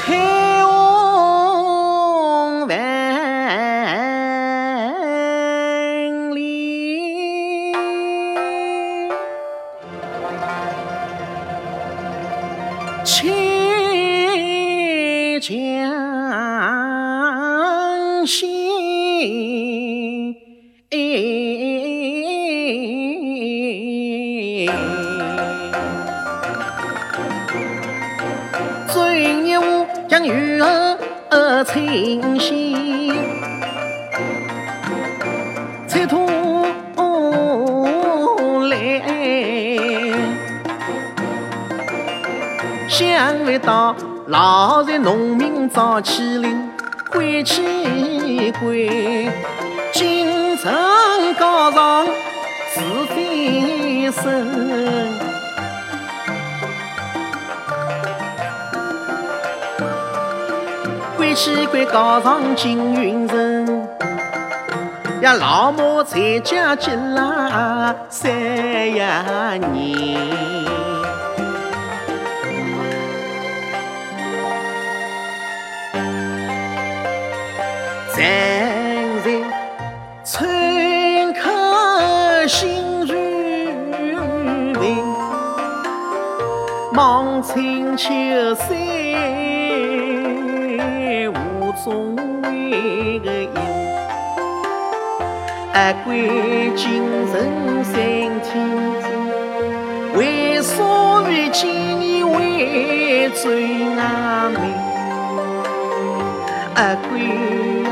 彩虹万里，千将玉儿清洗，彩土来，想不到老日农民早起灵，归去归，京城高上是非身。归去归高上金云城，呀老母在家接了三呀年。站在村口心如冰，望春秋山无中为个影，啊归京城三天子，为啥遇见你为最难明？啊归呀，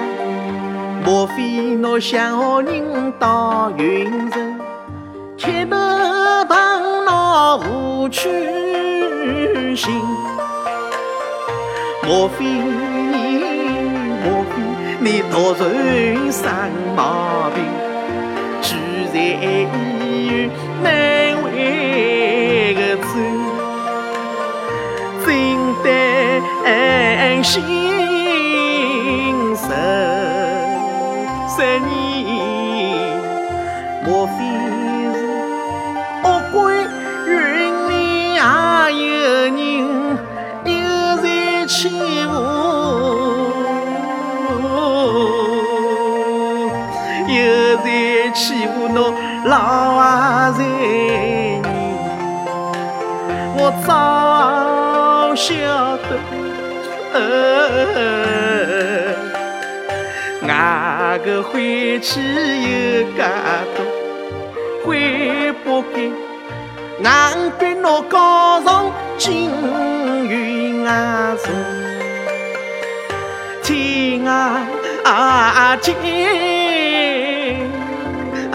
莫非侬想人到云城，铁头帮侬无去心？莫非你突然生毛病，居在医院难为个走，真担心十十年，莫非是恶鬼老坏人？我早晓得，呃，俺个晦气有介多，悔不该俺逼侬告上金云啊城，天啊啊天，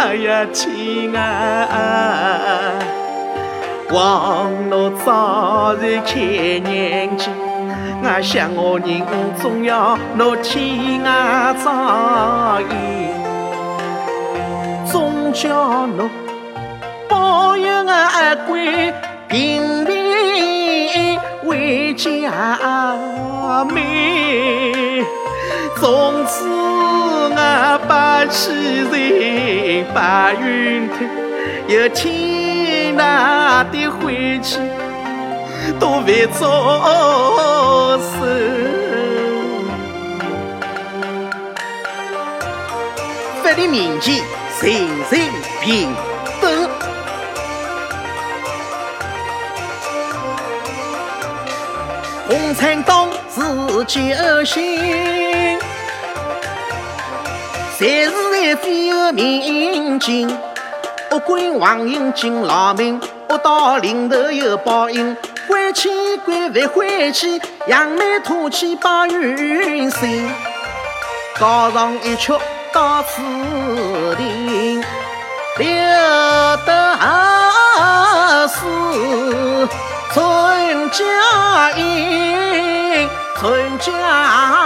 哎呀天啊！望侬早日开眼睛，我想我人总要侬天涯照应，总叫侬保佑我阿贵平平回家门。从此我把气人把云头，有天大的晦气都别着手。法律面前人人平等。共产党是救星，才是在非恶民警。恶鬼王英进牢门，恶到临头有报应。归去归不回去，扬眉吐气把云生。高上一曲到此停，留得是春佳音，春佳音。